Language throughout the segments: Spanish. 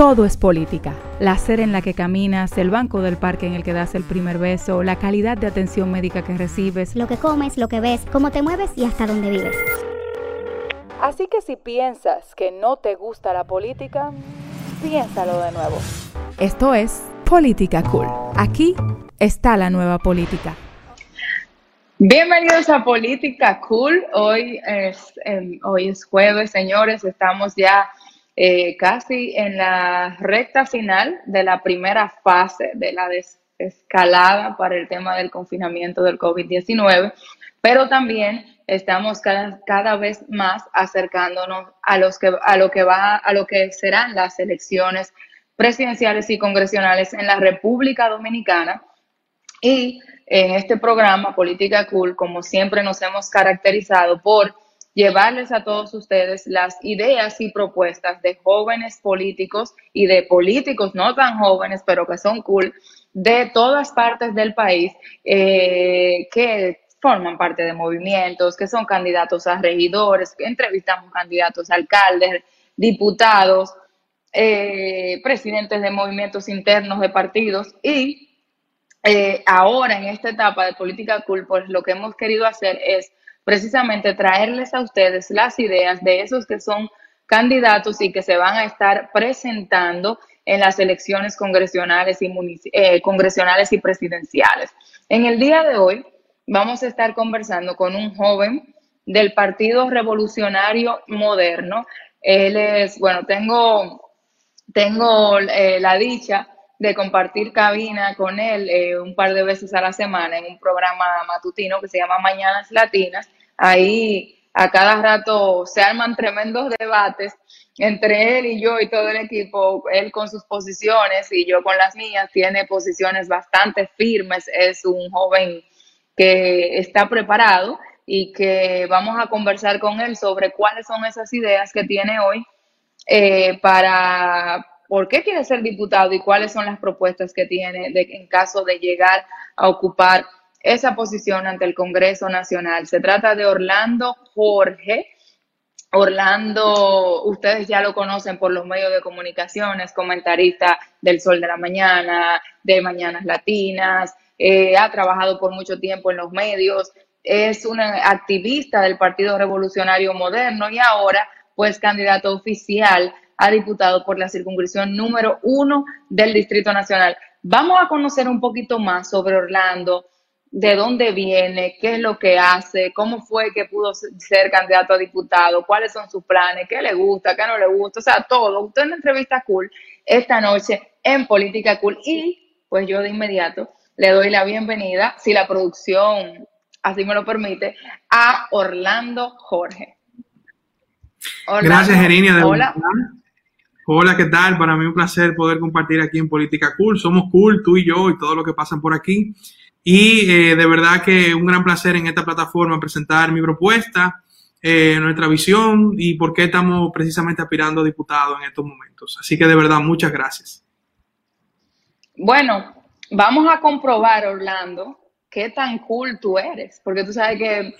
todo es política. La acera en la que caminas, el banco del parque en el que das el primer beso, la calidad de atención médica que recibes, lo que comes, lo que ves, cómo te mueves y hasta dónde vives. Así que si piensas que no te gusta la política, piénsalo de nuevo. Esto es Política Cool. Aquí está la nueva política. Bienvenidos a Política Cool. Hoy es, em, hoy es jueves, señores. Estamos ya eh, casi en la recta final de la primera fase de la desescalada para el tema del confinamiento del COVID-19, pero también estamos cada, cada, vez más acercándonos a, los que, a, lo que va, a lo que serán las elecciones presidenciales y congresionales en la República Dominicana. Y en este programa, Política Cool, como siempre nos hemos caracterizado por llevarles a todos ustedes las ideas y propuestas de jóvenes políticos y de políticos no tan jóvenes, pero que son cool, de todas partes del país, eh, que forman parte de movimientos, que son candidatos a regidores, que entrevistamos candidatos a alcaldes, diputados, eh, presidentes de movimientos internos de partidos y eh, ahora en esta etapa de política cool, pues lo que hemos querido hacer es precisamente traerles a ustedes las ideas de esos que son candidatos y que se van a estar presentando en las elecciones congresionales y, eh, congresionales y presidenciales. En el día de hoy vamos a estar conversando con un joven del Partido Revolucionario Moderno. Él es, bueno, tengo, tengo eh, la dicha de compartir cabina con él eh, un par de veces a la semana en un programa matutino que se llama Mañanas Latinas. Ahí a cada rato se arman tremendos debates entre él y yo y todo el equipo, él con sus posiciones y yo con las mías, tiene posiciones bastante firmes, es un joven que está preparado y que vamos a conversar con él sobre cuáles son esas ideas que tiene hoy eh, para, por qué quiere ser diputado y cuáles son las propuestas que tiene en caso de llegar a ocupar esa posición ante el Congreso Nacional. Se trata de Orlando Jorge. Orlando, ustedes ya lo conocen por los medios de comunicaciones, comentarista del Sol de la Mañana, de Mañanas Latinas, eh, ha trabajado por mucho tiempo en los medios, es un activista del Partido Revolucionario Moderno y ahora pues candidato oficial a diputado por la circunscripción número uno del Distrito Nacional. Vamos a conocer un poquito más sobre Orlando, de dónde viene, qué es lo que hace, cómo fue que pudo ser candidato a diputado, cuáles son sus planes, qué le gusta, qué no le gusta, o sea, todo. Usted en entrevista cool esta noche en Política Cool y pues yo de inmediato le doy la bienvenida, si la producción así me lo permite, a Orlando Jorge. Gracias, Gerinia. hola. Hola, ¿qué tal? Para mí un placer poder compartir aquí en Política Cool. Somos cool, tú y yo y todo lo que pasan por aquí. Y eh, de verdad que un gran placer en esta plataforma presentar mi propuesta, eh, nuestra visión y por qué estamos precisamente aspirando a diputado en estos momentos. Así que de verdad, muchas gracias. Bueno, vamos a comprobar, Orlando, qué tan cool tú eres, porque tú sabes que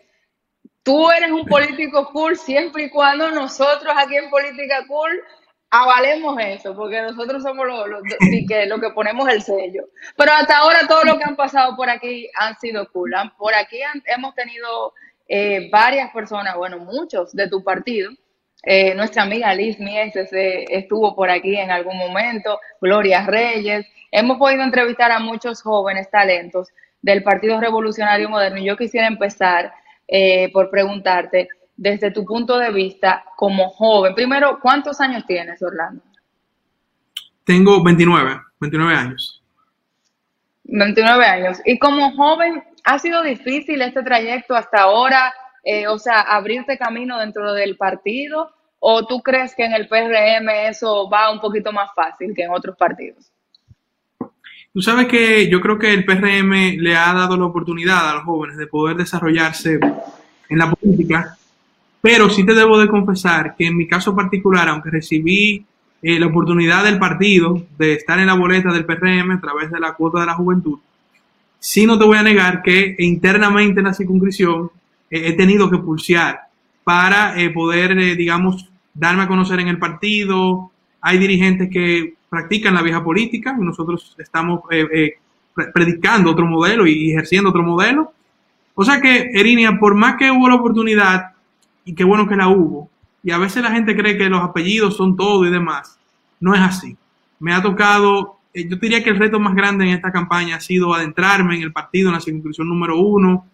tú eres un político cool siempre y cuando nosotros aquí en Política Cool avalemos eso, porque nosotros somos los lo, que, lo que ponemos el sello. Pero hasta ahora todo lo que han pasado por aquí han sido cool. Por aquí hemos tenido eh, varias personas, bueno, muchos de tu partido. Eh, nuestra amiga Liz Mieses estuvo por aquí en algún momento, Gloria Reyes. Hemos podido entrevistar a muchos jóvenes talentos del Partido Revolucionario Moderno. Y yo quisiera empezar eh, por preguntarte, desde tu punto de vista como joven. Primero, ¿cuántos años tienes, Orlando? Tengo 29, 29 años. 29 años. Y como joven, ¿ha sido difícil este trayecto hasta ahora? Eh, o sea, abrirte camino dentro del partido. ¿O tú crees que en el PRM eso va un poquito más fácil que en otros partidos? Tú sabes que yo creo que el PRM le ha dado la oportunidad a los jóvenes de poder desarrollarse en la política pero sí te debo de confesar que en mi caso particular, aunque recibí eh, la oportunidad del partido de estar en la boleta del PRM a través de la cuota de la juventud, sí no te voy a negar que internamente en la circunscripción eh, he tenido que pulsear para eh, poder, digamos, darme a conocer en el partido, hay dirigentes que practican la vieja política y nosotros estamos eh, eh, predicando otro modelo y ejerciendo otro modelo. O sea que, Erinia, por más que hubo la oportunidad, y qué bueno que la hubo, y a veces la gente cree que los apellidos son todo y demás, no es así. Me ha tocado, eh, yo diría que el reto más grande en esta campaña ha sido adentrarme en el partido, en la circunscripción número uno,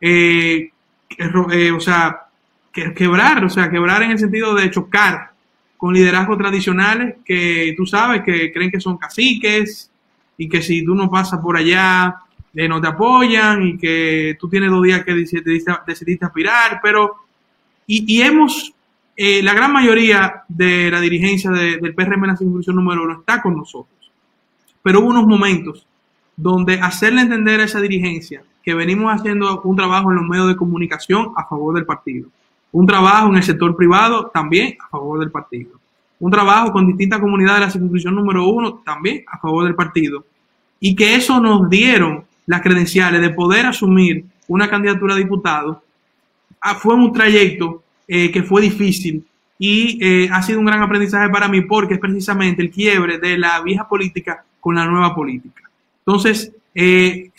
o sea, quebrar, o sea, quebrar en el sentido de chocar con liderazgos tradicionales que tú sabes que creen que son caciques y que si tú no pasas por allá eh, no te apoyan y que tú tienes dos días que decidiste, aspirar, pero y, hemos, eh, la gran mayoría de la dirigencia del PRM en la circunscripción número uno está con nosotros, pero hubo unos momentos donde hacerle entender a esa dirigencia que venimos haciendo un trabajo en los medios de comunicación a favor del partido un trabajo en el sector privado también a favor del partido. Un trabajo con distintas comunidades de la circunscripción número uno también a favor del partido. Y que eso nos dieron las credenciales de poder asumir una candidatura a diputado. Ah, fue un trayecto eh, que fue difícil y eh, ha sido un gran aprendizaje para mí porque es precisamente el quiebre de la vieja política con la nueva política. Entonces, eh,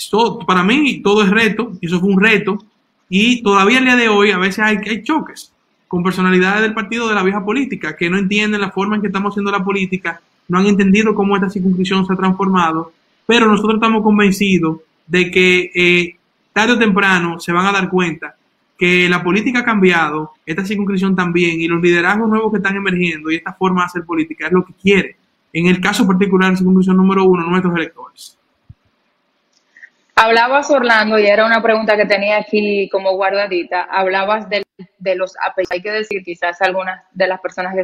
para mí todo es reto, y eso fue un reto, y todavía el día de hoy a veces hay, hay choques con personalidades del partido de la vieja política que no entienden la forma en que estamos haciendo la política, no han entendido cómo esta circunscripción se ha transformado, pero nosotros estamos convencidos de que eh, tarde o temprano se van a dar cuenta que la política ha cambiado, esta circunscripción también, y los liderazgos nuevos que están emergiendo y esta forma de hacer política es lo que quiere. En el caso particular de la circunscripción número uno, nuestros electores. Hablabas, Orlando, y era una pregunta que tenía aquí como guardadita, hablabas de, los apellidos. Hay que decir, quizás algunas de las personas que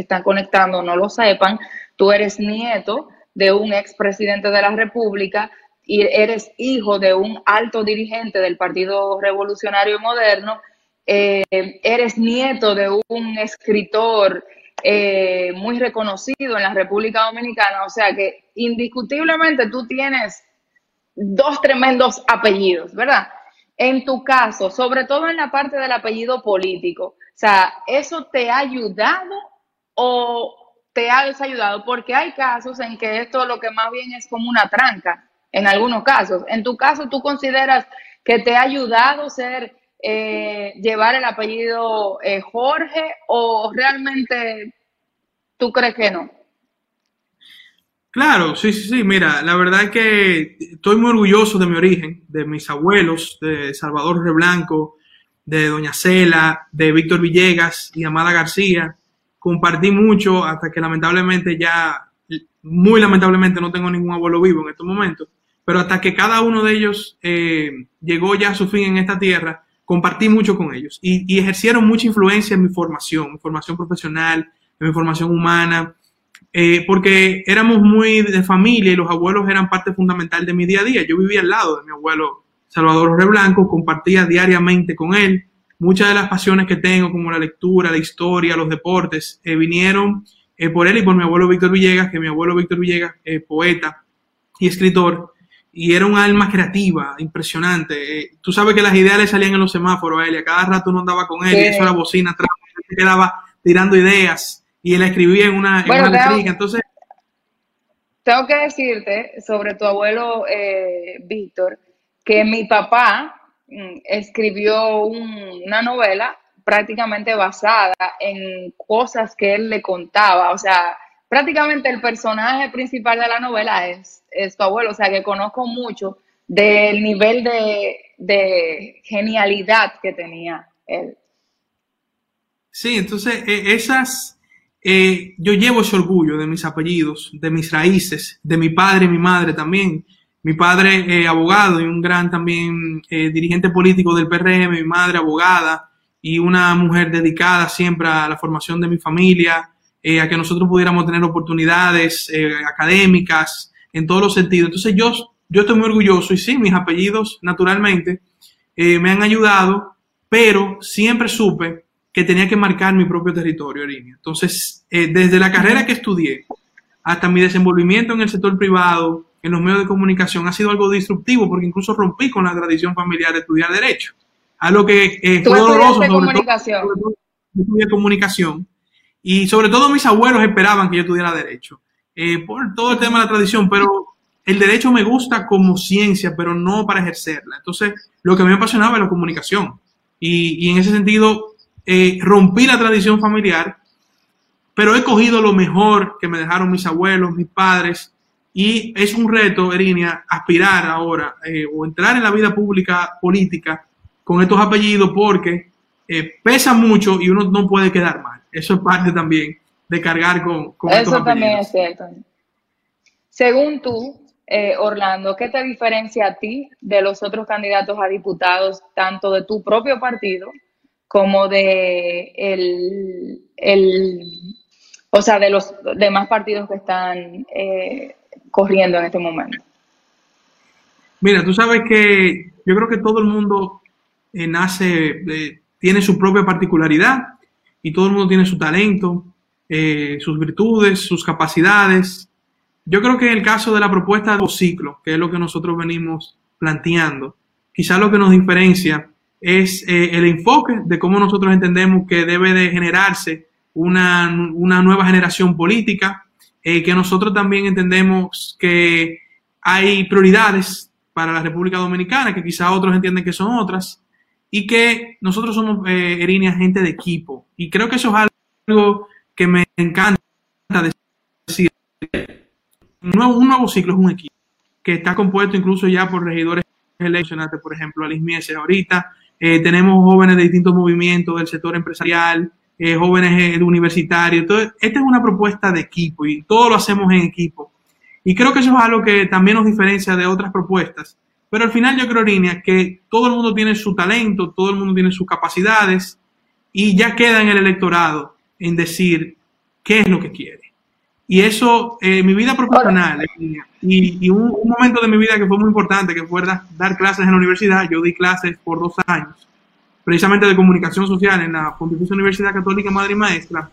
están conectando no lo sepan, tú eres nieto de un expresidente de la República y eres hijo de un alto dirigente del Partido Revolucionario Moderno, eh, eres nieto de un escritor eh, muy reconocido en la República Dominicana, o sea que indiscutiblemente tú tienes dos tremendos apellidos, ¿verdad? En tu caso, sobre todo en la parte del apellido político, o sea, ¿eso te ha ayudado o te ha desayudado? Porque hay casos en que esto lo que más bien es como una tranca, en algunos casos. En tu caso, ¿tú consideras que te ha ayudado ser, eh, llevar el apellido eh, Jorge o realmente tú crees que no? Claro, sí, sí, sí. Mira, la verdad es que estoy muy orgulloso de mi origen, de mis abuelos, de Salvador Reblanco, de Doña Cela, de Víctor Villegas y Amada García. Compartí mucho hasta que lamentablemente ya, muy lamentablemente no tengo ningún abuelo vivo en estos momentos, pero hasta que cada uno de ellos eh, llegó ya a su fin en esta tierra, compartí mucho con ellos y, ejercieron mucha influencia en mi formación, mi formación profesional, en mi formación humana eh, porque éramos muy de familia y los abuelos eran parte fundamental de mi día a día. Yo vivía al lado de mi abuelo Salvador Reblanco, compartía diariamente con él. Muchas de las pasiones que tengo, como la lectura, la historia, los deportes, eh, vinieron por él y por mi abuelo Víctor Villegas, que mi abuelo Víctor Villegas, poeta y escritor, y era un alma creativa, impresionante. tú sabes que las ideas le salían en los semáforos a él, y a cada rato uno andaba con él, y eso era bocina atrás, se quedaba tirando ideas y él escribía en una, en entonces... Tengo que decirte sobre tu abuelo eh, Víctor, que mi papá mm, escribió una novela prácticamente basada en cosas que él le contaba, o sea, prácticamente el personaje principal de la novela es, es tu abuelo, o sea, que conozco mucho del nivel de, de genialidad que tenía él. Sí, entonces e, esas, eh, yo llevo ese orgullo de mis apellidos, de mis raíces, de mi padre y mi madre también. Mi padre eh, abogado y un gran también eh, dirigente político del PRM, mi madre abogada y una mujer dedicada siempre a la formación de mi familia, a que nosotros pudiéramos tener oportunidades académicas en todos los sentidos. Entonces yo, yo estoy muy orgulloso y sí, mis apellidos naturalmente me han ayudado, pero siempre supe que tenía que marcar mi propio territorio, Erinia. Entonces, eh, desde la carrera que estudié hasta mi desenvolvimiento en el sector privado, en los medios de comunicación, ha sido algo disruptivo porque incluso rompí con la tradición familiar de estudiar Derecho. Algo que eh, fue doloroso, sobre comunicación. todo, estudié comunicación. Y sobre todo mis abuelos esperaban que yo estudiara derecho, eh, por todo el tema de la tradición, pero el derecho me gusta como ciencia, pero no para ejercerla. Entonces, lo que me apasionaba era la comunicación. Y, en ese sentido, eh, rompí la tradición familiar, pero he cogido lo mejor que me dejaron mis abuelos, mis padres, y es un reto, Erinia, aspirar ahora eh, o entrar en la vida pública política con estos apellidos porque eh, pesa mucho y uno no puede quedar mal. Eso es parte también de cargar con, con Eso también es cierto. Según tú, eh, Orlando, ¿qué te diferencia a ti de los otros candidatos a diputados, tanto de tu propio partido como de el, o sea, de los demás partidos que están corriendo en este momento? Mira, tú sabes que yo creo que todo el mundo eh, nace, eh, tiene su propia particularidad y todo el mundo tiene su talento, eh, sus virtudes, sus capacidades. Yo creo que en el caso de la propuesta de los ciclos, que es lo que nosotros venimos planteando, quizás lo que nos diferencia es el enfoque de cómo nosotros entendemos que debe de generarse una, una nueva generación política, eh, que nosotros también entendemos que hay prioridades para la República Dominicana, que quizá otros entienden que son otras, y que nosotros somos, eh, gente de equipo. Y creo que eso es algo que me encanta decir. Un nuevo, ciclo es un equipo que está compuesto incluso ya por regidores eleccionantes, por ejemplo, Alice Mieses ahorita. Eh, tenemos jóvenes de distintos movimientos del sector empresarial, eh, jóvenes eh, universitarios. Entonces, esta es una propuesta de equipo y todo lo hacemos en equipo. Y creo que eso es algo que también nos diferencia de otras propuestas. Pero al final yo creo, Línea, que todo el mundo tiene su talento, todo el mundo tiene sus capacidades y ya queda en el electorado en decir qué es lo que quiere. Y eso, eh, mi vida profesional, y, y un, un, momento de mi vida que fue muy importante, que fue dar clases en la universidad, yo di clases por dos años precisamente de comunicación social en la Pontificia Universidad Católica Madre y Maestra,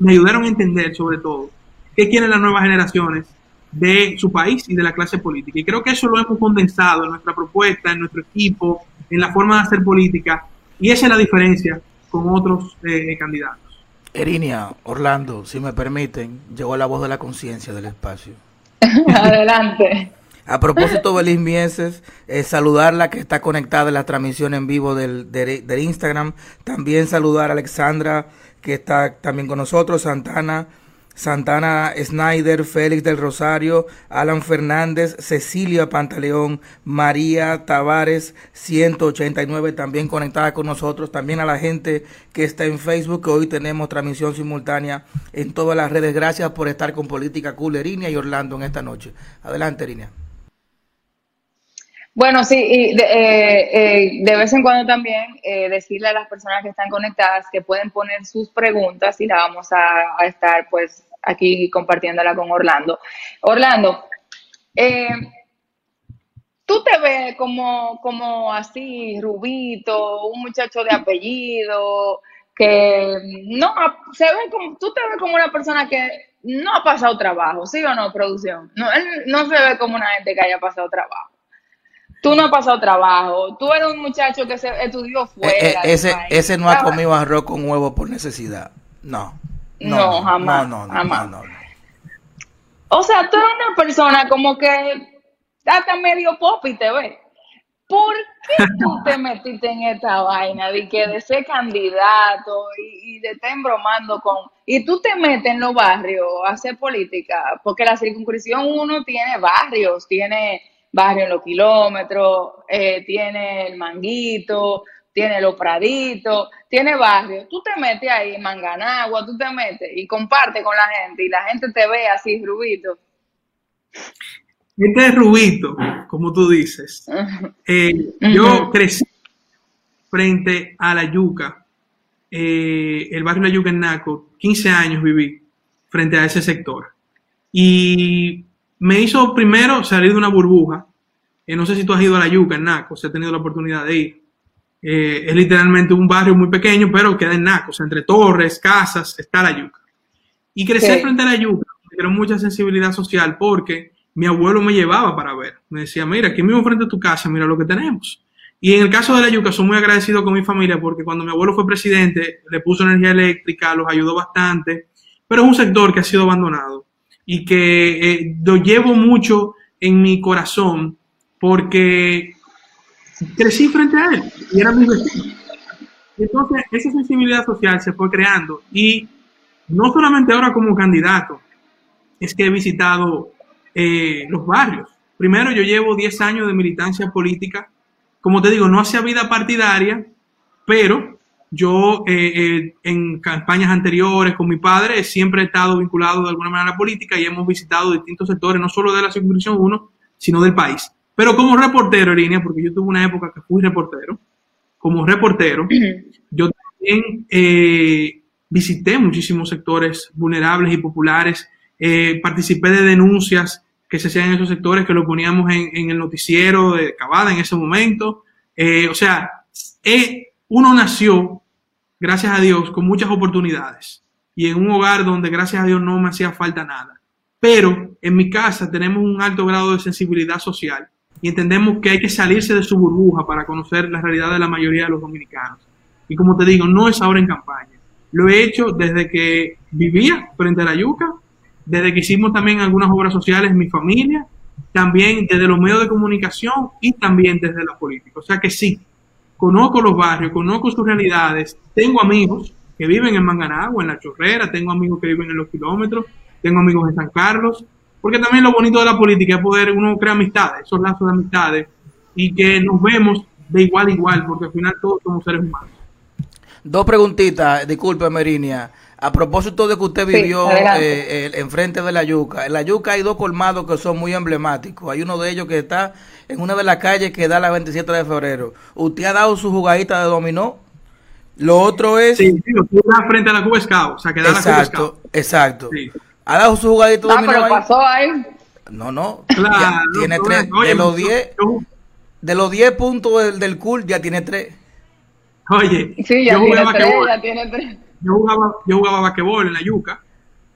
me ayudaron a entender sobre todo qué quieren las nuevas generaciones de su país y de la clase política. Y creo que eso lo hemos condensado en nuestra propuesta, en nuestro equipo, en la forma de hacer política, y esa es la diferencia con otros eh, candidatos. Erinia, Orlando, si me permiten, llegó la voz de la conciencia del espacio. Adelante. A propósito, Belis Mieses, eh, saludarla que está conectada en la transmisión en vivo del, del, Instagram. También saludar a Alexandra que está también con nosotros, Santana, Santana Snyder, Félix del Rosario, Alan Fernández, Cecilia Pantaleón, María Tavares 189 también conectada con nosotros, también a la gente que está en Facebook, que hoy tenemos transmisión simultánea en todas las redes. Gracias por estar con Política Cool, Erinia y Orlando en esta noche. Adelante, Erinia. Bueno, sí, y de, eh, eh, de, vez en cuando también eh, decirle a las personas que están conectadas que pueden poner sus preguntas y la vamos a, estar pues aquí compartiéndola con Orlando. Orlando, tú te ves como, como así, rubito, un muchacho de apellido, que no, se ve como, tú te ves como una persona que no ha pasado trabajo, ¿sí o no, producción? No, él no se ve como una gente que haya pasado trabajo. Tú no has pasado trabajo. Tú eres un muchacho que se estudió fuera. Eh, eh, ese, ese no ha comido arroz con huevo por necesidad. No. No, jamás. No, no, jamás. no, O sea, tú eres una persona como que hasta medio pop y te ves. ¿Por qué tú te metiste en esta vaina de que de ser candidato y, y de estar embromando con... Y tú te metes en los barrios a hacer política, porque la circunscripción uno tiene barrios, tiene barrio en los kilómetros, eh, tiene el manguito, tiene los praditos, tiene barrio. Tú te metes ahí en Manganagua, tú te metes y comparte con la gente y la gente te ve así, rubito. Este es rubito, como tú dices. Eh, yo crecí frente a la yuca, eh, el barrio La Yuca en Naco, 15 años viví frente a ese sector. Y me hizo primero salir de una burbuja. Eh, no sé si tú has ido a la Yuca, en Naco, si has tenido la oportunidad de ir. Eh, es literalmente un barrio muy pequeño, pero queda en Naco, o sea, entre torres, casas, está la Yuca. Y crecer frente a la Yuca dio mucha sensibilidad social porque mi abuelo me llevaba para ver. Me decía, mira, aquí mismo frente a tu casa, mira lo que tenemos. Y en el caso de la yuca, soy muy agradecido con mi familia porque cuando mi abuelo fue presidente, le puso energía eléctrica, los ayudó bastante, pero es un sector que ha sido abandonado y que eh, lo llevo mucho en mi corazón porque crecí frente a él y era mi vecino. Entonces, esa sensibilidad social se fue creando y no solamente ahora como candidato, es que he visitado eh, los barrios. Primero, yo llevo 10 años de militancia política. Como te digo, no hacía vida partidaria, pero yo eh, eh, en campañas anteriores con mi padre siempre he estado vinculado de alguna manera a la política y hemos visitado distintos sectores, no solo de la circunscripción 1, sino del país. Pero como reportero, línea, porque yo tuve una época que fui reportero, como reportero, yo también visité muchísimos sectores vulnerables y populares, eh, participé de denuncias que se hacían en esos sectores, que lo poníamos en, el noticiero de Cavada en ese momento. Eh, o sea, eh, uno nació, gracias a Dios, con muchas oportunidades y en un hogar donde, gracias a Dios, no me hacía falta nada. Pero en mi casa tenemos un alto grado de sensibilidad social y entendemos que hay que salirse de su burbuja para conocer la realidad de la mayoría de los dominicanos. Y como te digo, no es ahora en campaña. Lo he hecho desde que vivía frente a la yuca, desde que hicimos también algunas obras sociales en mi familia, también desde los medios de comunicación y también desde la política. O sea que sí, conozco los barrios, conozco sus realidades, tengo amigos que viven en Manganagua, en La Chorrera, tengo amigos que viven en los kilómetros, tengo amigos en San Carlos, porque también lo bonito de la política es poder uno crear amistades, esos lazos de amistades, y que nos vemos de igual a igual, porque al final todos somos seres humanos. Dos preguntitas, disculpe Merinia. A propósito de que usted vivió eh, enfrente de la yuca, en la yuca hay dos colmados que son muy emblemáticos. Hay uno de ellos que está en una de las calles que da la 27 de febrero. ¿Usted ha dado su jugadita de dominó? Lo otro es... Sí, sí frente a la Cuba Scout, o sea, que da exacto, la Cuba Exacto, ¿Ha dado su jugadita de dominó? No, pero pasó ahí. No, no. Claro, tiene tres. de los 10 de los 10 puntos del, del cool ya tiene tres. Oye, yo jugaba Yo jugaba, yo jugaba basquetbol en la yuca.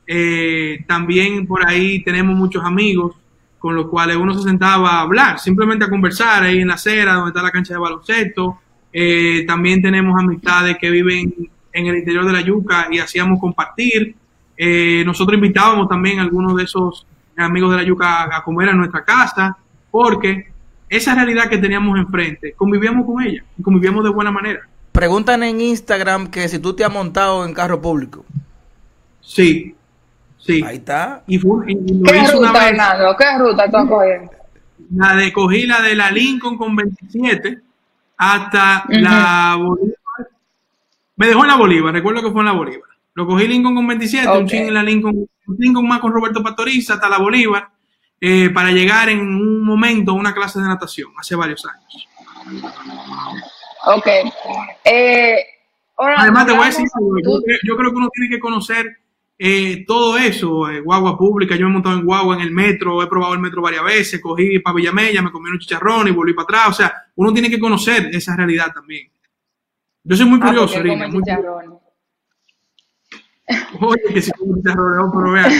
Eh, también por ahí tenemos muchos amigos con los cuales uno se sentaba a hablar, simplemente a conversar ahí en la acera donde está la cancha de baloncesto. Eh, también tenemos amistades que viven en el interior de la yuca y hacíamos compartir. Eh, nosotros invitábamos también a algunos de esos amigos de la yuca a comer a nuestra casa, porque esa realidad que teníamos enfrente, convivíamos con ella y convivíamos de buena manera. Preguntan en Instagram que si tú te has montado en carro público. Sí, sí. Ahí está. Y, fue, ¿Qué ruta, una ¿Qué ruta tú cogiendo? La de cogí la de la Lincoln con 27 hasta la Bolívar. Me dejó en la Bolívar, recuerdo que fue en la Bolívar. Lo cogí Lincoln con 27, un ching en la Lincoln, un Lincoln más con Roberto Pastoriza hasta la Bolívar, eh, para llegar en un momento a una clase de natación, hace varios años. Ok. Eh, Además, te voy a decir, yo, creo que uno tiene que conocer eh, todo eso, eh, guagua pública, yo me he montado en guagua en el metro, he probado el metro varias veces, cogí para Villamella, me comí un chicharrón y volví para atrás, o sea, uno tiene que conocer esa realidad también. Yo soy muy ah, curioso, Rina. Muy Oye, que si como chicharrón, pero vean.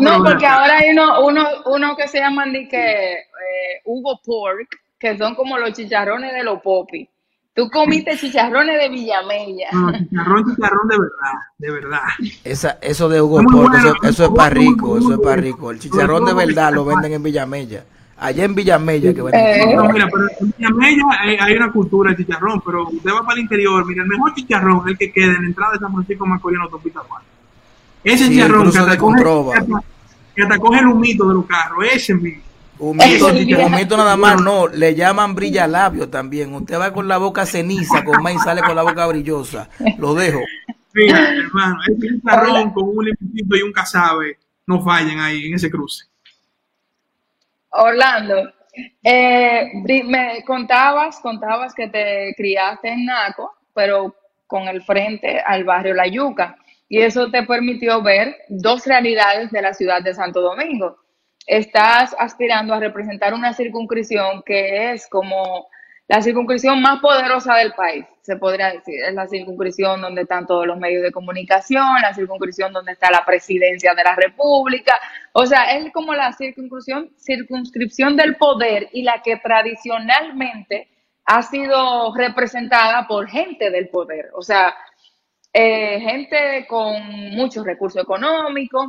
no, porque ahora hay uno, uno, uno que se llama que, Hugo Pork, que son como los chicharrones de los popis. Tú comiste chicharrones de Villamella. No, chicharrón, chicharrón de verdad, de verdad. Esa, eso de Hugo Porco, eso, es para rico, eso es para rico. El chicharrón de verdad lo venden en Villamella. Allá en Villamella que venden. Eh. No, mira, pero en Villamella hay, una cultura de chicharrón, pero usted va para el interior, mira, el mejor chicharrón es el que queda en la entrada de San Francisco Macorís en Autopista Juan. Ese chicharrón que hasta, coge, que, hasta, coge el humito de los carros, ese mismo. Humito, nada más no, le llaman brilla labio también. Usted va con la boca ceniza, con más y sale con la boca brillosa. Lo dejo. Mira, hermano, es un carrón con un limpito y un casabe no fallen ahí en ese cruce. Orlando, eh, me contabas, contabas que te criaste en Naco, pero con el frente al barrio La Yuca, y eso te permitió ver dos realidades de la ciudad de Santo Domingo estás aspirando a representar una circunscripción que es como la circunscripción más poderosa del país, se podría decir. Es la circunscripción donde están todos los medios de comunicación, la circunscripción donde está la presidencia de la República. O sea, es como la circunscripción, circunscripción del poder y la que tradicionalmente ha sido representada por gente del poder, o sea, eh, gente con muchos recursos económicos.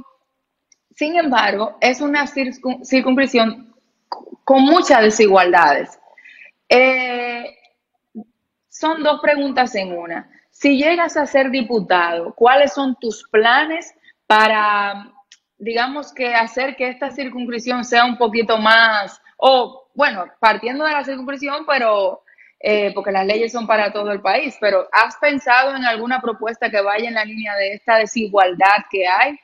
Sin embargo, es una circunscripción con muchas desigualdades. Eh, son dos preguntas en una. Si llegas a ser diputado, ¿cuáles son tus planes para, digamos que, hacer que esta circunscripción sea un poquito más, o bueno, partiendo de la circunscripción, pero eh, porque las leyes son para todo el país, pero ¿has pensado en alguna propuesta que vaya en la línea de esta desigualdad que hay?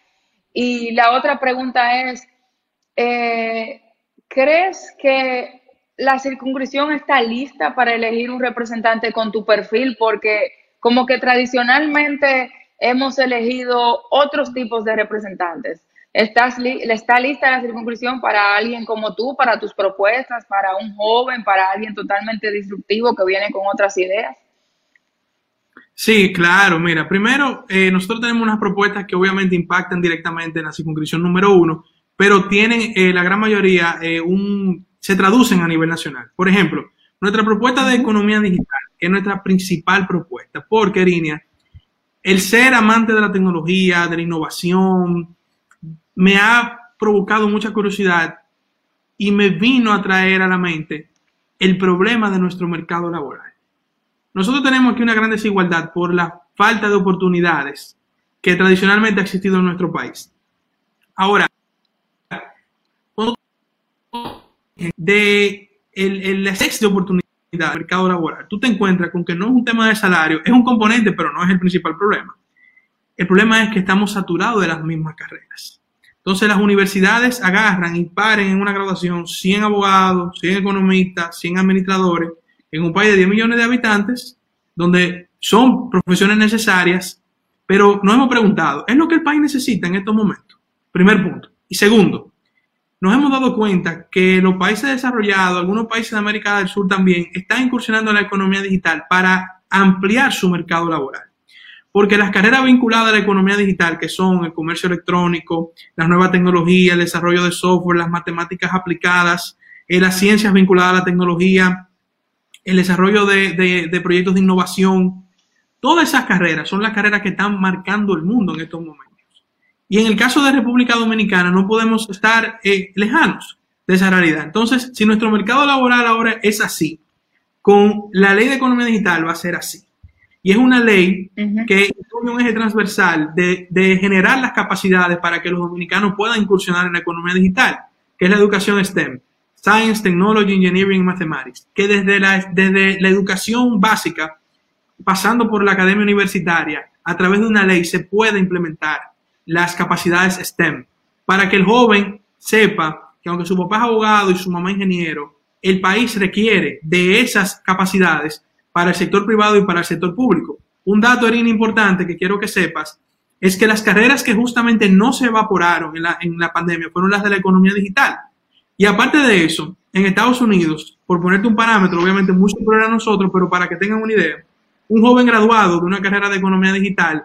Y la otra pregunta es, eh, ¿crees que la circunscripción está lista para elegir un representante con tu perfil? Porque como que tradicionalmente hemos elegido otros tipos de representantes. ¿Estás ¿Está lista la circunscripción para alguien como tú, para tus propuestas, para un joven, para alguien totalmente disruptivo que viene con otras ideas? Sí, claro. Mira, primero, eh, nosotros tenemos unas propuestas que obviamente impactan directamente en la circunscripción número uno, pero tienen eh, la gran mayoría eh, un, se traducen a nivel nacional. Por ejemplo, nuestra propuesta de economía digital, que es nuestra principal propuesta, porque, Irinia, el ser amante de la tecnología, de la innovación, me ha provocado mucha curiosidad y me vino a traer a la mente el problema de nuestro mercado laboral. Nosotros tenemos aquí una gran desigualdad por la falta de oportunidades que tradicionalmente ha existido en nuestro país. Ahora, de el, el de oportunidades del mercado laboral, tú te encuentras con que no es un tema de salario, es un componente, pero no es el principal problema. El problema es que estamos saturados de las mismas carreras. Entonces las universidades agarran y paren en una graduación 100 abogados, 100 economistas, 100 administradores, en un país de 10 millones de habitantes, donde son profesiones necesarias, pero nos hemos preguntado, ¿es lo que el país necesita en estos momentos? Primer punto. Y segundo, nos hemos dado cuenta que los países desarrollados, algunos países de América del Sur también, están incursionando en la economía digital para ampliar su mercado laboral. Porque las carreras vinculadas a la economía digital, que son el comercio electrónico, las nuevas tecnologías, el desarrollo de software, las matemáticas aplicadas, eh, las ciencias vinculadas a la tecnología, el desarrollo de, de proyectos de innovación, todas esas carreras son las carreras que están marcando el mundo en estos momentos. Y en el caso de República Dominicana no podemos estar eh, lejanos de esa realidad. Entonces, si nuestro mercado laboral ahora es así, con la ley de economía digital va a ser así. Y es una ley que incluye un eje transversal de, generar las capacidades para que los dominicanos puedan incursionar en la economía digital, que es la educación STEM, Science, Technology, Engineering Mathematics, que desde la, desde la educación básica, pasando por la academia universitaria, a través de una ley se puede implementar las capacidades STEM, para que el joven sepa que aunque su papá es abogado y su mamá ingeniero, el país requiere de esas capacidades para el sector privado y para el sector público. Un dato, Erin, importante que quiero que sepas es que las carreras que justamente no se evaporaron en la, en la pandemia fueron las de la economía digital. Y aparte de eso, en Estados Unidos, por ponerte un parámetro, obviamente muy superior a nosotros, pero para que tengan una idea, un joven graduado de una carrera de economía digital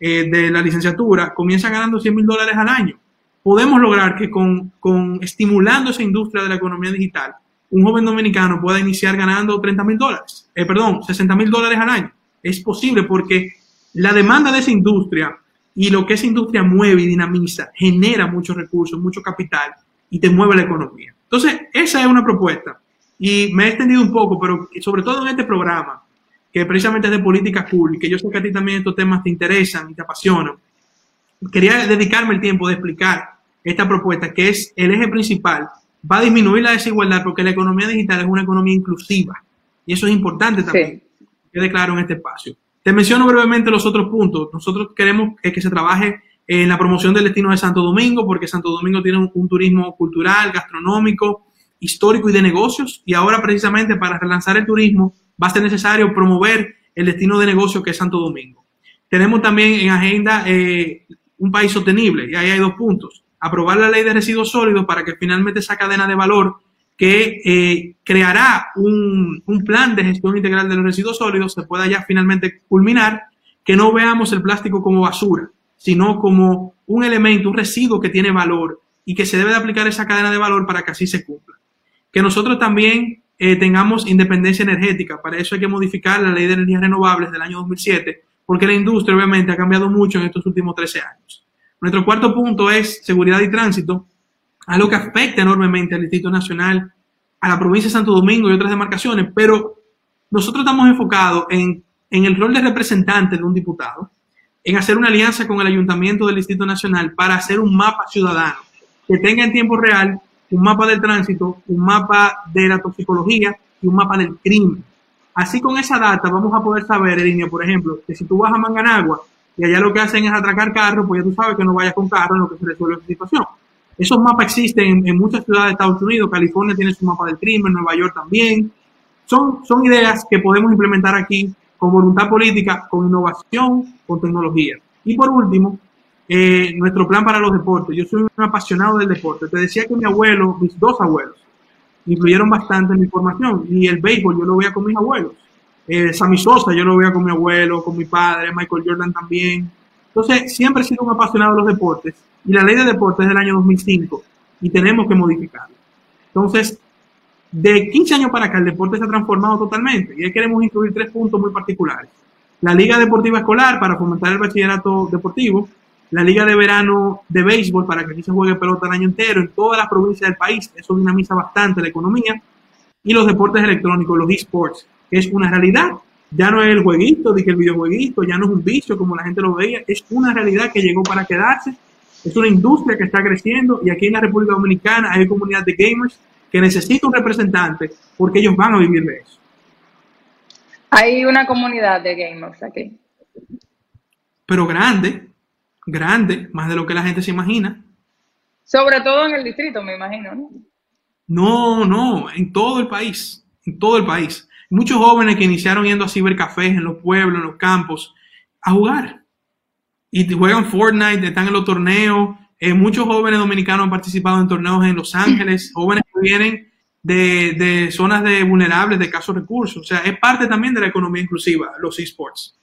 eh, de la licenciatura comienza ganando 100 mil dólares al año. Podemos lograr que con, con estimulando esa industria de la economía digital, un joven dominicano pueda iniciar ganando 30 mil dólares, eh, perdón, 60 mil dólares al año. Es posible porque la demanda de esa industria y lo que esa industria mueve y dinamiza genera muchos recursos, mucho capital y te mueve la economía. Entonces, esa es una propuesta. Y me he extendido un poco, pero sobre todo en este programa, que precisamente es de política cool, y que yo sé que a ti también estos temas te interesan y te apasionan. Quería dedicarme el tiempo de explicar esta propuesta, que es el eje principal va a disminuir la desigualdad porque la economía digital es una economía inclusiva. Y eso es importante también, que quede claro en este espacio. Te menciono brevemente los otros puntos. Nosotros queremos que, se trabaje en la promoción del destino de Santo Domingo, porque Santo Domingo tiene un, turismo cultural, gastronómico, histórico y de negocios. Y ahora precisamente para relanzar el turismo va a ser necesario promover el destino de negocio que es Santo Domingo. Tenemos también en agenda eh, un país sostenible y ahí hay dos puntos aprobar la ley de residuos sólidos para que finalmente esa cadena de valor que eh, creará un, plan de gestión integral de los residuos sólidos se pueda ya finalmente culminar, que no veamos el plástico como basura, sino como un elemento, un residuo que tiene valor y que se debe de aplicar esa cadena de valor para que así se cumpla. Que nosotros también eh, tengamos independencia energética. Para eso hay que modificar la ley de energías renovables del año 2007, porque la industria obviamente ha cambiado mucho en estos últimos 13 años. Nuestro cuarto punto es seguridad y tránsito, algo que afecta enormemente al Distrito Nacional, a la provincia de Santo Domingo y otras demarcaciones, pero nosotros estamos enfocados en, en el rol de representante de un diputado, en hacer una alianza con el Ayuntamiento del Distrito Nacional para hacer un mapa ciudadano que tenga en tiempo real un mapa del tránsito, un mapa de la toxicología y un mapa del crimen. Así con esa data vamos a poder saber, línea, por ejemplo, que si tú vas a Manganagua y allá lo que hacen es atracar carros, pues ya tú sabes que no vayas con carro en lo que se resuelve esa situación. Esos mapas existen en, muchas ciudades de Estados Unidos, California tiene su mapa del crimen, Nueva York también. Son, son ideas que podemos implementar aquí con voluntad política, con innovación, con tecnología. Y por último, eh, nuestro plan para los deportes. Yo soy un apasionado del deporte. Te decía que mi abuelo, mis dos abuelos, influyeron bastante en mi formación. Y el béisbol yo lo veía con mis abuelos. Eh, Sammy Sosa yo lo veía con mi abuelo, con mi padre, Michael Jordan también. Entonces, siempre he sido un apasionado de los deportes. Y la ley de deportes es del año 2005 y tenemos que modificarla. Entonces, de 15 años para acá el deporte se ha transformado totalmente y ahí queremos incluir tres puntos muy particulares. La Liga Deportiva Escolar para fomentar el bachillerato deportivo, la Liga de Verano de Béisbol para que aquí se juegue pelota el año entero en todas las provincias del país, eso dinamiza bastante la economía, y los deportes electrónicos, los esports, que es una realidad, ya no es el jueguito, que el videojueguito, ya no es un vicio como la gente lo veía, es una realidad que llegó para quedarse, es una industria que está creciendo y aquí en la República Dominicana hay comunidad de gamers que necesita un representante porque ellos van a vivir de eso. Hay una comunidad de gamers aquí. Pero grande, grande, más de lo que la gente se imagina. Sobre todo en el distrito, me imagino, ¿no? No, no, en todo el país, en todo el país. Muchos jóvenes que iniciaron yendo a cibercafés en los pueblos, en los campos, a jugar. Y juegan Fortnite, están en los torneos. Eh, muchos jóvenes dominicanos han participado en torneos en Los Ángeles, jóvenes vienen de, de zonas de vulnerables, de escasos recursos. O sea, es parte también de la economía inclusiva, los esports.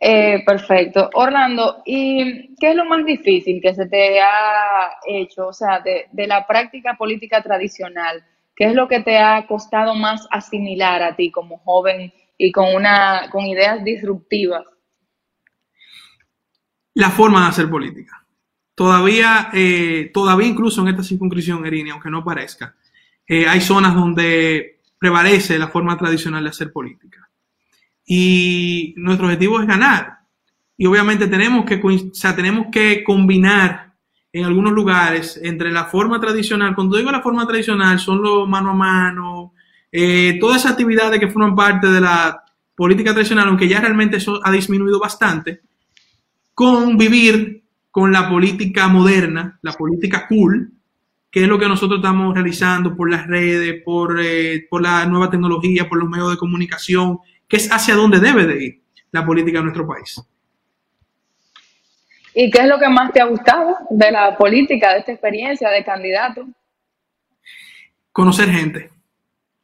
Eh, perfecto. Orlando, ¿y qué es lo más difícil que se te ha hecho, o sea, de, de, la práctica política tradicional? ¿Qué es lo que te ha costado más asimilar a ti como joven y con, una, con ideas disruptivas? La forma de hacer política. Todavía, eh, todavía incluso en esta circunscripción, Erini, aunque no parezca, eh, hay zonas donde prevalece la forma tradicional de hacer política y nuestro objetivo es ganar. Y obviamente tenemos que, tenemos que combinar en algunos lugares entre la forma tradicional, cuando digo la forma tradicional, son los mano a mano, eh, todas esas actividades que forman parte de la política tradicional, aunque ya realmente eso ha disminuido bastante, con vivir con la política moderna, la política cool, que es lo que nosotros estamos realizando por las redes, por, eh, por la nueva tecnología, por los medios de comunicación, que es hacia dónde debe de ir la política de nuestro país. ¿Y qué es lo que más te ha gustado de la política, de esta experiencia de candidato? Conocer gente.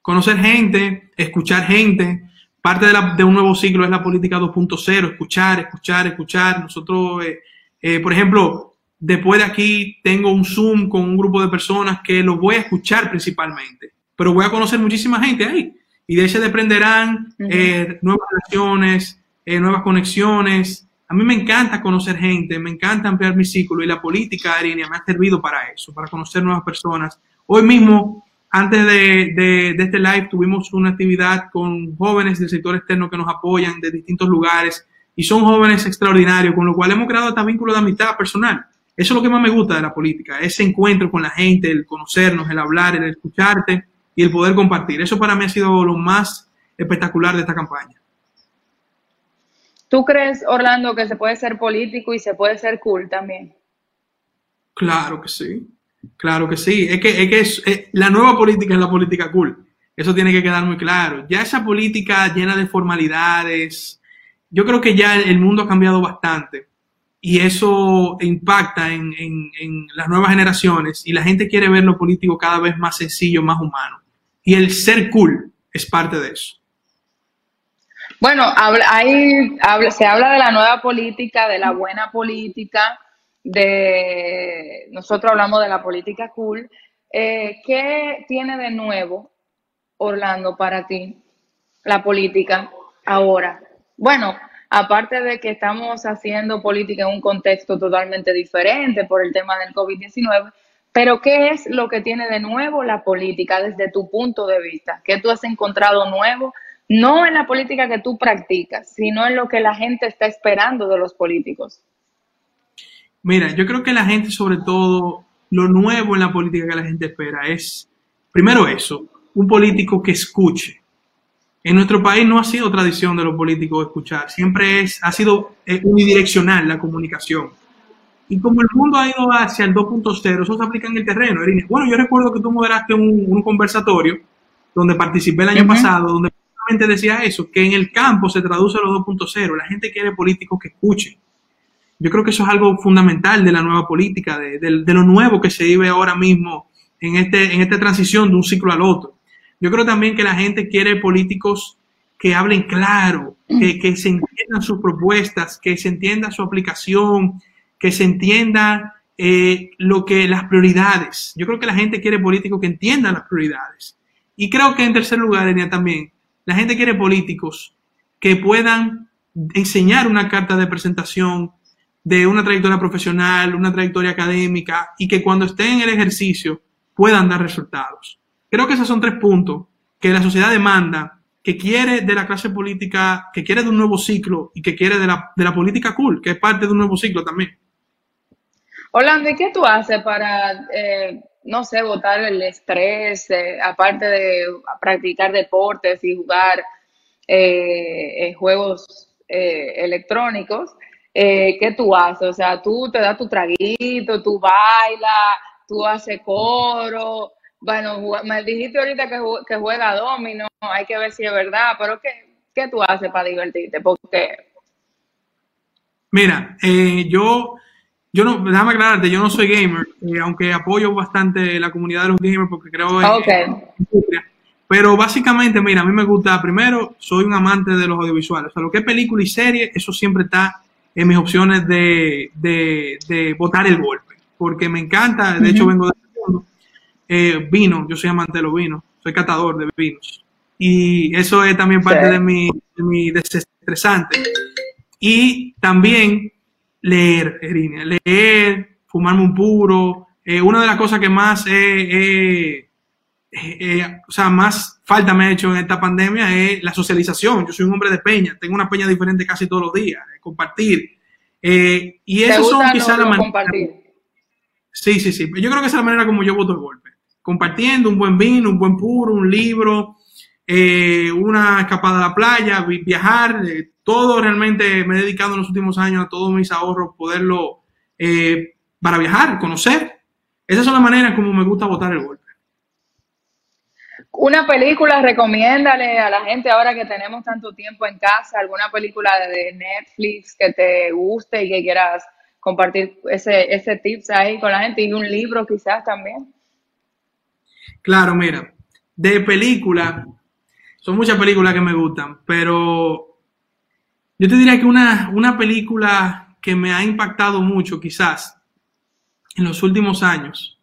Conocer gente, escuchar gente. Parte de, un nuevo ciclo es la política 2.0, escuchar, escuchar, escuchar. Nosotros, eh, eh, por ejemplo, después de aquí tengo un Zoom con un grupo de personas que los voy a escuchar principalmente, pero voy a conocer muchísima gente ahí y de ahí se desprenderán eh, nuevas relaciones, eh, nuevas conexiones. A mí me encanta conocer gente, me encanta ampliar mi círculo y la política, Arinia, me ha servido para eso, para conocer nuevas personas. Hoy mismo, antes de, de, este live, tuvimos una actividad con jóvenes del sector externo que nos apoyan de distintos lugares y son jóvenes extraordinarios, con lo cual hemos creado este vínculo de amistad personal. Eso es lo que más me gusta de la política, ese encuentro con la gente, el conocernos, el hablar, el escucharte y el poder compartir. Eso para mí ha sido lo más espectacular de esta campaña. ¿Tú crees, Orlando, que se puede ser político y se puede ser cool también? Claro que sí, claro que sí. Es que, es que es, la nueva política es la política cool. Eso tiene que quedar muy claro. Ya esa política llena de formalidades, yo creo que ya el mundo ha cambiado bastante y eso impacta en, las nuevas generaciones y la gente quiere ver lo político cada vez más sencillo, más humano. Y el ser cool es parte de eso. Bueno, hay, se habla de la nueva política, de la buena política, de nosotros hablamos de la política cool. eh, ¿qué tiene de nuevo, Orlando, para ti la política ahora? Bueno, aparte de que estamos haciendo política en un contexto totalmente diferente por el tema del COVID-19, pero ¿qué es lo que tiene de nuevo la política desde tu punto de vista? ¿Qué tú has encontrado nuevo? No en la política que tú practicas, sino en lo que la gente está esperando de los políticos. Mira, yo creo que la gente, sobre todo, lo nuevo en la política que la gente espera es, primero eso, un político que escuche, en nuestro país no ha sido tradición de los políticos escuchar, siempre es, ha sido eh, unidireccional la comunicación. Y como el mundo ha ido hacia el 2.0, eso se aplica en el terreno. Bueno, yo recuerdo que tú moderaste un, conversatorio donde participé el año pasado, donde precisamente decía eso, que en el campo se traduce los 2.0. La gente quiere políticos que escuchen. Yo creo que eso es algo fundamental de la nueva política, de, de lo nuevo que se vive ahora mismo en, este, en esta transición de un ciclo al otro. Yo creo también que la gente quiere políticos que hablen claro, que, se entiendan sus propuestas, que se entienda su aplicación, que se entienda eh, lo que las prioridades. Yo creo que la gente quiere políticos que entiendan las prioridades. Y creo que en tercer lugar, Enia, también, la gente quiere políticos que puedan enseñar una carta de presentación de una trayectoria profesional, una trayectoria académica y que cuando estén en el ejercicio puedan dar resultados. Creo que esos son tres puntos que la sociedad demanda, que quiere de la clase política, que quiere de un nuevo ciclo y que quiere de la, de la política cool, que es parte de un nuevo ciclo también. Orlando, ¿y qué tú haces para, eh, no sé, votar el estrés, eh, aparte de practicar deportes y jugar eh, juegos electrónicos? ¿Qué tú haces? O sea, tú te das tu traguito, tú bailas, tú haces coro, bueno, me dijiste ahorita que, que juega domino, hay que ver si es verdad, pero ¿qué, qué tú haces para divertirte? Porque... Mira, eh, yo, yo no, déjame aclararte, yo no soy gamer, eh, aunque apoyo bastante la comunidad de los gamers porque creo en, okay. Pero básicamente, mira, a mí me gusta, primero, soy un amante de los audiovisuales. O sea, lo que es película y serie, eso siempre está en mis opciones de, de, de botar el golpe. Porque me encanta, de hecho vengo de eh, vino, yo soy amante de los vinos, soy catador de vinos. Y eso es también parte de, mi, de desestresante. Y también leer, leer, fumarme un puro. Eh, una de las cosas que más, eh, o sea, más falta me ha hecho en esta pandemia es la socialización. Yo soy un hombre de peña, tengo una peña diferente casi todos los días, compartir. y eso son quizás la manera. Sí, sí, sí. Yo creo que esa es la manera como yo voto el golpe compartiendo un buen vino, un buen puro, un libro, eh, una escapada a la playa, viajar, eh, todo realmente me he dedicado en los últimos años a todos mis ahorros, poderlo eh, para viajar, conocer. Esas son las maneras como me gusta votar el golpe. Una película, recomiéndale a la gente ahora que tenemos tanto tiempo en casa, alguna película de Netflix que te guste y que quieras compartir ese, ese tips ahí con la gente y un libro quizás también. Claro, mira, de película, son muchas películas que me gustan, pero yo te diría que una, una película que me ha impactado mucho, quizás, en los últimos años,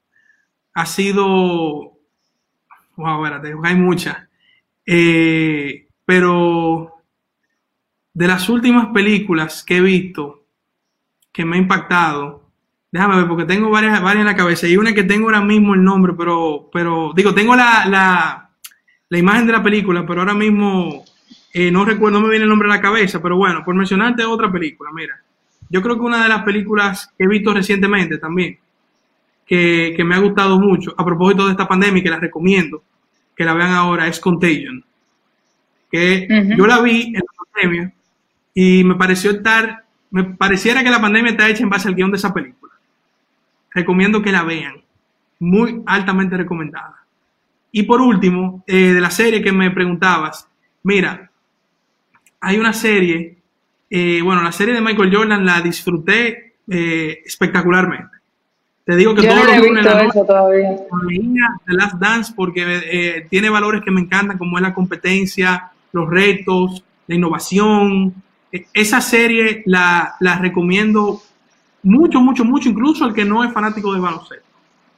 ha sido, wow, espérate, hay muchas, eh, pero de las últimas películas que he visto que me ha impactado, Déjame ver, porque tengo varias, varias en la cabeza. Y una que tengo ahora mismo el nombre, pero, pero digo, tengo la, la, la imagen de la película, pero ahora mismo eh, no recuerdo, no me viene el nombre a la cabeza. Pero bueno, por mencionarte otra película, mira. Yo creo que una de las películas que he visto recientemente también, que, que me ha gustado mucho, a propósito de esta pandemia, que la recomiendo, que la vean ahora, es Contagion. Que yo la vi en la pandemia y me pareció estar, me pareciera que la pandemia está hecha en base al guion de esa película recomiendo que la vean. Muy altamente recomendada. Y por último, eh, de la serie que me preguntabas, mira, hay una serie, eh, bueno, la serie de Michael Jordan la disfruté eh, espectacularmente. Te digo que todo lo que la todavía. The Last Dance porque tiene valores que me encantan, como es la competencia, los retos, la innovación. E, esa serie la, la recomiendo mucho, mucho, mucho, incluso el que no es fanático de baloncesto.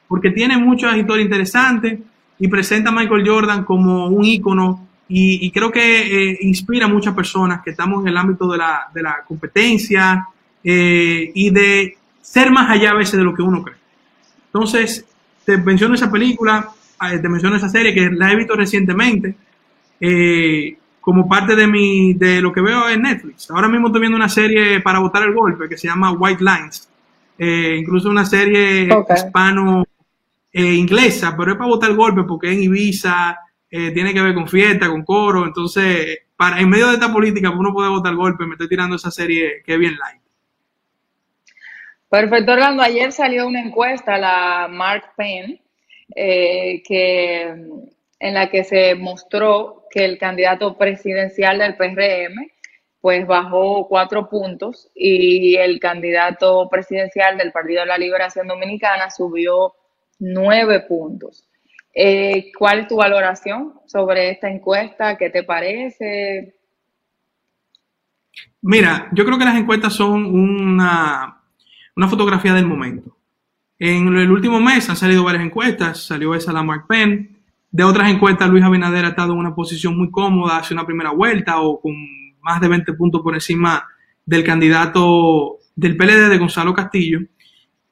porque tiene muchas historias interesantes y presenta a Michael Jordan como un ícono y, creo que eh, inspira a muchas personas que estamos en el ámbito de la, de la competencia eh, y de ser más allá a veces de lo que uno cree. Entonces, te menciono esa película, eh, te menciono esa serie que la he visto recientemente como parte de, mi, de lo que veo en Netflix. Ahora mismo estoy viendo una serie para votar el golpe que se llama White Lines. incluso una serie hispano inglesa, pero es para votar el golpe porque en Ibiza eh, tiene que ver con fiesta, con coro. Entonces, para, en medio de esta política, uno puede votar golpe. Me estoy tirando esa serie que es bien light. Perfecto, Orlando. Ayer salió una encuesta, la Mark Penn, eh, que, en la que se mostró que el candidato presidencial del PRM pues bajó cuatro puntos y el candidato presidencial del Partido de la Liberación Dominicana subió nueve puntos. Eh, ¿Cuál es tu valoración sobre esta encuesta? ¿Qué te parece? Mira, yo creo que las encuestas son una, una fotografía del momento. En el último mes han salido varias encuestas, salió esa la Mark Penn. De otras encuestas, Luis Abinader ha estado en una posición muy cómoda hace una primera vuelta o con más de 20 puntos por encima del candidato del PLD de Gonzalo Castillo.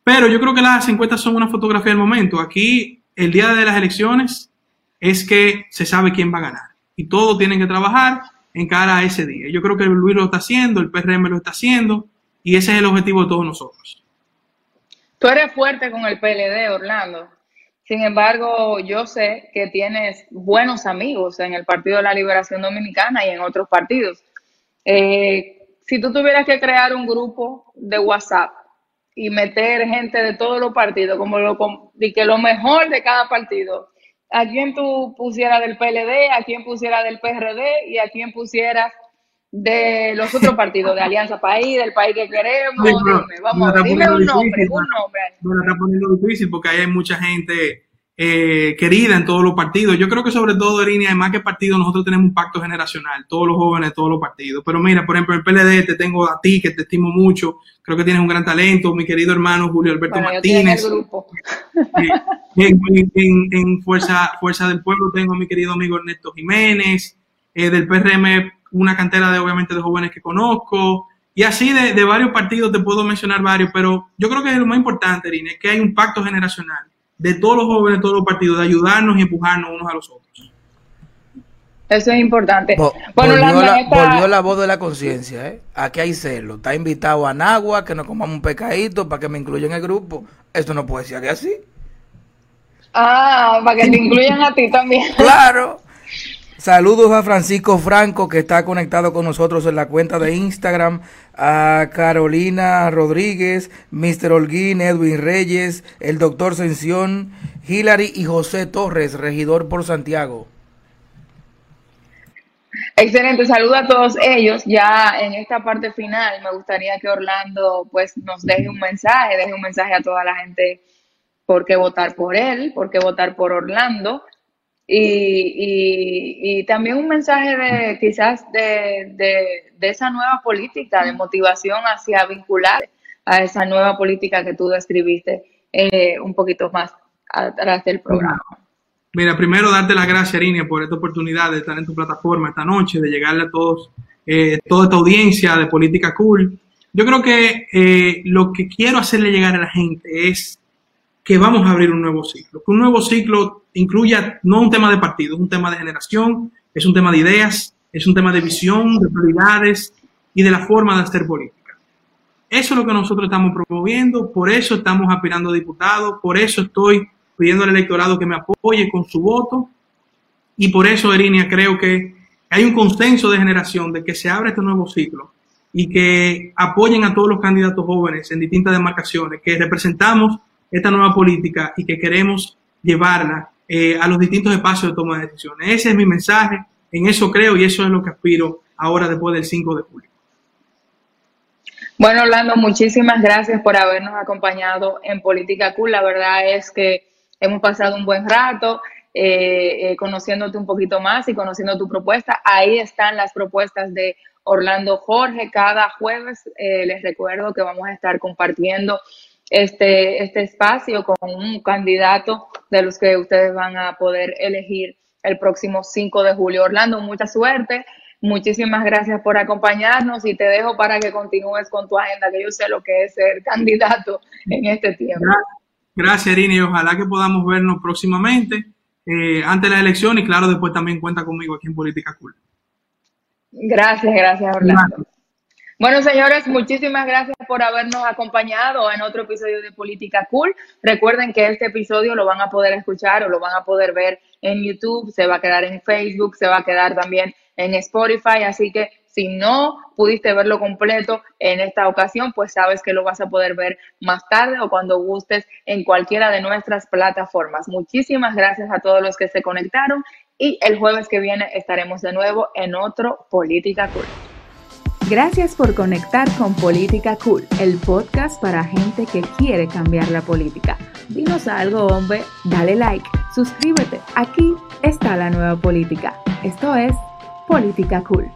Pero yo creo que las encuestas son una fotografía del momento. Aquí el día de las elecciones es que se sabe quién va a ganar. Y todos tienen que trabajar en cara a ese día. Yo creo que Luis lo está haciendo, el PRM lo está haciendo, y ese es el objetivo de todos nosotros. Tú eres fuerte con el PLD, Orlando. Sin embargo, yo sé que tienes buenos amigos en el Partido de la Liberación Dominicana y en otros partidos. Eh, si tú tuvieras que crear un grupo de WhatsApp y meter gente de todos los partidos, como lo, de que lo mejor de cada partido, a quién tú pusieras del PLD, a quién pusieras del PRD y a quién pusieras de los otros partidos, de Alianza País, del país que queremos, dime, vamos, dime un nombre, un nombre. Bueno, está poniendo difícil porque ahí hay mucha gente eh, querida en todos los partidos. Yo creo que sobre todo, Erini, además que partido, nosotros tenemos un pacto generacional, todos los jóvenes, todos los partidos. Pero mira, por ejemplo, el PLD te tengo a ti, que te estimo mucho, creo que tienes un gran talento, mi querido hermano Julio Alberto Martínez. En, Fuerza, Fuerza del Pueblo tengo a mi querido amigo Ernesto Jiménez, eh, del PRM una cantera de obviamente de jóvenes que conozco, y así de, de varios partidos te puedo mencionar varios, pero yo creo que lo más importante, Erini, es que hay un pacto generacional de todos los jóvenes, de todos los partidos, de ayudarnos y empujarnos unos a los otros. Eso es importante. bueno, volvió, la, voz de la conciencia, ¿eh? Aquí hay celo. Está invitado a Nagua, que nos comamos un pecadito para que me incluyan en el grupo. Esto no puede ser así. Ah, para que te incluyan a ti también. Claro. Saludos a Francisco Franco que está conectado con nosotros en la cuenta de Instagram, a Carolina Rodríguez, Mr. Holguín, Edwin Reyes, el doctor Sención, Hilary y José Torres, regidor por Santiago. Excelente, saludo a todos ellos. Ya en esta parte final me gustaría que Orlando pues nos deje un mensaje, deje un mensaje a toda la gente por qué votar por él, por qué votar por Orlando y, también un mensaje de quizás de, esa nueva política de motivación hacia vincular a esa nueva política que tú describiste eh, un poquito más atrás del programa. Mira, primero darte las gracias, Irina, por esta oportunidad de estar en tu plataforma esta noche, de llegarle a todos, eh, toda esta audiencia de Política Cool. Yo creo que eh, lo que quiero hacerle llegar a la gente es que vamos a abrir un nuevo ciclo. Que un nuevo ciclo incluya no un tema de partido, es un tema de generación, es un tema de ideas, es un tema de visión, de prioridades y de la forma de hacer política. Eso es lo que nosotros estamos promoviendo, por eso estamos aspirando a diputados, por eso estoy pidiendo al electorado que me apoye con su voto y por eso, Erinia, creo que hay un consenso de generación de que se abre este nuevo ciclo y que apoyen a todos los candidatos jóvenes en distintas demarcaciones, que representamos esta nueva política y que queremos llevarla eh, a los distintos espacios de toma de decisiones. Ese es mi mensaje, en eso creo y eso es lo que aspiro ahora después del 5 de julio. Bueno, Orlando, muchísimas gracias por habernos acompañado en Política Cool. La verdad es que hemos pasado un buen rato eh, eh, conociéndote un poquito más y conociendo tu propuesta. Ahí están las propuestas de Orlando Jorge. Cada jueves les recuerdo que vamos a estar compartiendo este, este espacio con un candidato de los que ustedes van a poder elegir el próximo 5 de julio. Orlando, mucha suerte. Muchísimas gracias por acompañarnos y te dejo para que continúes con tu agenda, que yo sé lo que es ser candidato en este tiempo. Gracias, Irina, y ojalá que podamos vernos próximamente, eh, antes de la elección y claro, después también cuenta conmigo aquí en Política Cool. Gracias, gracias, Orlando. Bueno, señores, muchísimas gracias por habernos acompañado en otro episodio de Política Cool. Recuerden que este episodio lo van a poder escuchar o lo van a poder ver en YouTube, se va a quedar en Facebook, se va a quedar también en Spotify, así que si no pudiste verlo completo en esta ocasión, pues sabes que lo vas a poder ver más tarde o cuando gustes en cualquiera de nuestras plataformas. Muchísimas gracias a todos los que se conectaron y el jueves que viene estaremos de nuevo en otro Política Cool. Gracias por conectar con Política Cool, el podcast para gente que quiere cambiar la política. Dinos algo, hombre, dale like, suscríbete. Aquí está la nueva política. Esto es Política Cool.